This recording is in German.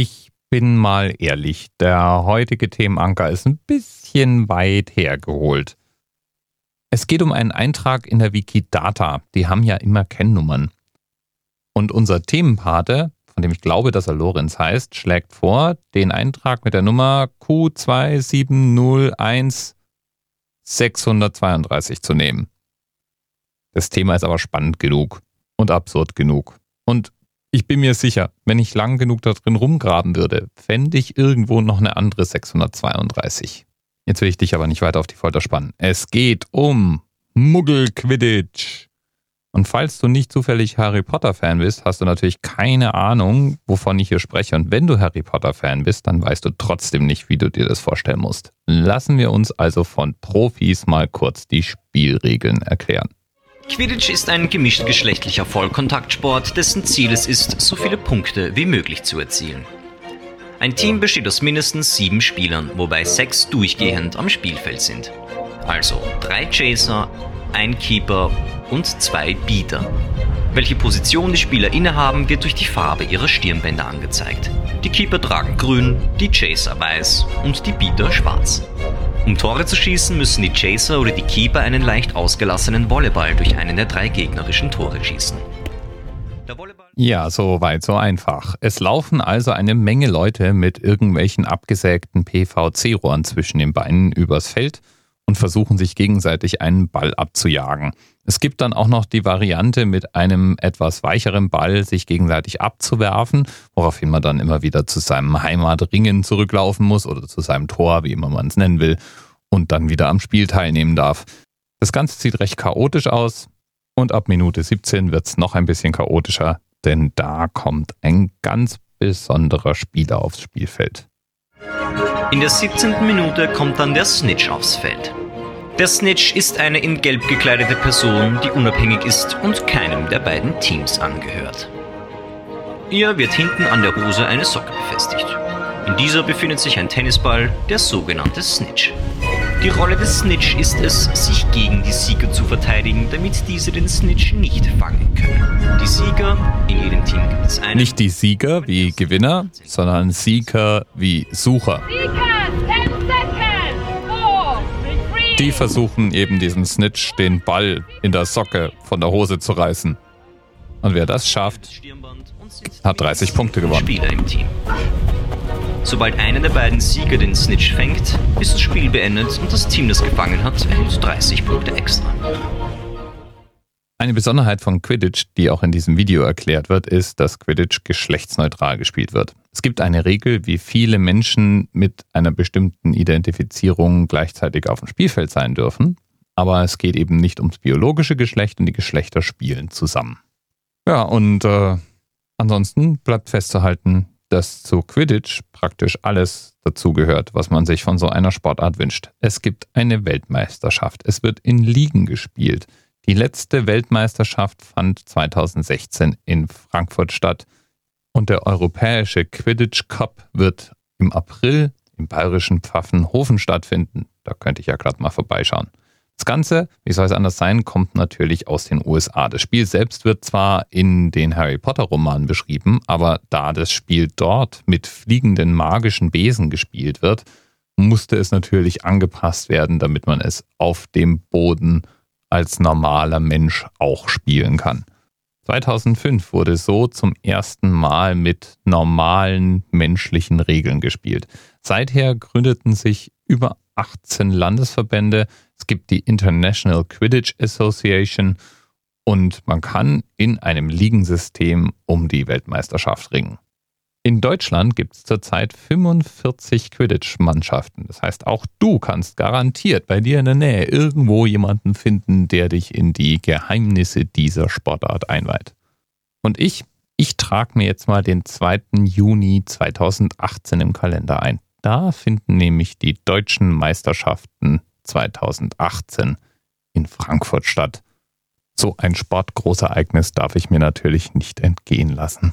Ich bin mal ehrlich, der heutige Themenanker ist ein bisschen weit hergeholt. Es geht um einen Eintrag in der Wikidata. Die haben ja immer Kennnummern. Und unser Themenpate, von dem ich glaube, dass er Lorenz heißt, schlägt vor, den Eintrag mit der Nummer Q2701632 zu nehmen. Das Thema ist aber spannend genug und absurd genug. Und ich bin mir sicher, wenn ich lang genug da drin rumgraben würde, fände ich irgendwo noch eine andere 632. Jetzt will ich dich aber nicht weiter auf die Folter spannen. Es geht um Muggel-Quidditch. Und falls du nicht zufällig Harry Potter-Fan bist, hast du natürlich keine Ahnung, wovon ich hier spreche. Und wenn du Harry Potter-Fan bist, dann weißt du trotzdem nicht, wie du dir das vorstellen musst. Lassen wir uns also von Profis mal kurz die Spielregeln erklären. Quidditch ist ein gemischtgeschlechtlicher Vollkontaktsport, dessen Ziel es ist, so viele Punkte wie möglich zu erzielen. Ein Team besteht aus mindestens sieben Spielern, wobei sechs durchgehend am Spielfeld sind. Also drei Chaser, ein Keeper und zwei Beater. Welche Position die Spieler innehaben, wird durch die Farbe ihrer Stirnbänder angezeigt. Die Keeper tragen grün, die Chaser weiß und die Beater schwarz. Um Tore zu schießen, müssen die Chaser oder die Keeper einen leicht ausgelassenen Volleyball durch einen der drei gegnerischen Tore schießen. Ja, so weit, so einfach. Es laufen also eine Menge Leute mit irgendwelchen abgesägten PVC-Rohren zwischen den Beinen übers Feld und versuchen sich gegenseitig einen Ball abzujagen. Es gibt dann auch noch die Variante, mit einem etwas weicheren Ball sich gegenseitig abzuwerfen, woraufhin man dann immer wieder zu seinem Heimatringen zurücklaufen muss oder zu seinem Tor, wie immer man es nennen will, und dann wieder am Spiel teilnehmen darf. Das Ganze sieht recht chaotisch aus und ab Minute 17 wird es noch ein bisschen chaotischer, denn da kommt ein ganz besonderer Spieler aufs Spielfeld. In der 17. Minute kommt dann der Snitch aufs Feld. Der Snitch ist eine in Gelb gekleidete Person, die unabhängig ist und keinem der beiden Teams angehört. Ihr wird hinten an der Hose eine Socke befestigt. In dieser befindet sich ein Tennisball, der sogenannte Snitch. Die Rolle des Snitch ist es, sich gegen die Sieger zu verteidigen, damit diese den Snitch nicht fangen können. Die Sieger, in jedem Team gibt es einen. Nicht die Sieger wie Gewinner, sondern Sieger wie Sucher. Die versuchen eben diesem Snitch den Ball in der Socke von der Hose zu reißen. Und wer das schafft, hat 30 Punkte gewonnen. Spieler im Team. Sobald einer der beiden Sieger den Snitch fängt, ist das Spiel beendet und das Team, das gefangen hat, erhält 30 Punkte extra. Eine Besonderheit von Quidditch, die auch in diesem Video erklärt wird, ist, dass Quidditch geschlechtsneutral gespielt wird. Es gibt eine Regel, wie viele Menschen mit einer bestimmten Identifizierung gleichzeitig auf dem Spielfeld sein dürfen, aber es geht eben nicht ums biologische Geschlecht und die Geschlechter spielen zusammen. Ja, und äh, ansonsten bleibt festzuhalten, dass zu Quidditch praktisch alles dazugehört, was man sich von so einer Sportart wünscht. Es gibt eine Weltmeisterschaft. Es wird in Ligen gespielt. Die letzte Weltmeisterschaft fand 2016 in Frankfurt statt. Und der europäische Quidditch Cup wird im April im bayerischen Pfaffenhofen stattfinden. Da könnte ich ja gerade mal vorbeischauen. Das Ganze, wie soll es anders sein, kommt natürlich aus den USA. Das Spiel selbst wird zwar in den Harry Potter Romanen beschrieben, aber da das Spiel dort mit fliegenden magischen Besen gespielt wird, musste es natürlich angepasst werden, damit man es auf dem Boden als normaler Mensch auch spielen kann. 2005 wurde so zum ersten Mal mit normalen menschlichen Regeln gespielt. Seither gründeten sich über 18 Landesverbände. Es gibt die International Quidditch Association und man kann in einem Ligensystem um die Weltmeisterschaft ringen. In Deutschland gibt es zurzeit 45 Quidditch-Mannschaften. Das heißt, auch du kannst garantiert bei dir in der Nähe irgendwo jemanden finden, der dich in die Geheimnisse dieser Sportart einweiht. Und ich, ich trage mir jetzt mal den 2. Juni 2018 im Kalender ein. Da finden nämlich die deutschen Meisterschaften 2018 in Frankfurt statt. So ein Sportgroßereignis darf ich mir natürlich nicht entgehen lassen.